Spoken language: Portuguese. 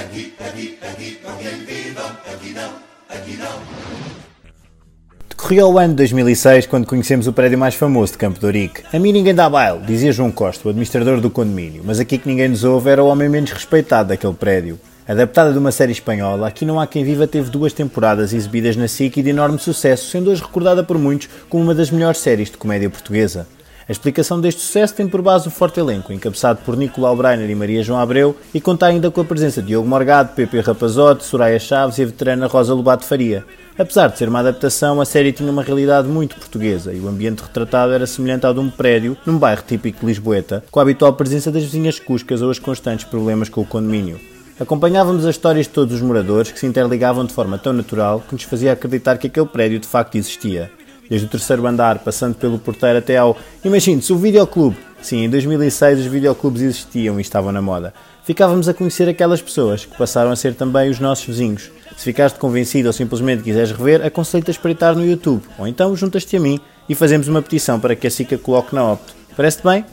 Aqui, aqui, aqui ninguém vive, aqui não, aqui não. Decorria o ano de 2006 quando conhecemos o prédio mais famoso de Campo de Ourique. A mim ninguém dá baile, dizia João Costa, o administrador do condomínio, mas aqui que ninguém nos ouve era o homem menos respeitado daquele prédio. Adaptada de uma série espanhola, Aqui Não Há Quem Viva teve duas temporadas exibidas na SIC e de enorme sucesso, sendo hoje recordada por muitos como uma das melhores séries de comédia portuguesa. A explicação deste sucesso tem por base o forte elenco, encabeçado por Nicolau Breiner e Maria João Abreu, e conta ainda com a presença de Diogo Morgado, Pepe Rapazote, Soraya Chaves e a veterana Rosa Lobato Faria. Apesar de ser uma adaptação, a série tinha uma realidade muito portuguesa e o ambiente retratado era semelhante ao de um prédio num bairro típico de Lisboeta, com a habitual presença das vizinhas cuscas ou os constantes problemas com o condomínio. Acompanhávamos as histórias de todos os moradores que se interligavam de forma tão natural que nos fazia acreditar que aquele prédio de facto existia. Desde o terceiro andar, passando pelo porteiro até ao. Imagine-se, o videoclube! Sim, em 2006 os videoclubes existiam e estavam na moda. Ficávamos a conhecer aquelas pessoas que passaram a ser também os nossos vizinhos. Se ficaste convencido ou simplesmente quiseres rever, aconselho-te a espreitar no YouTube, ou então juntas-te a mim e fazemos uma petição para que a SICA coloque na opto. Parece-te bem?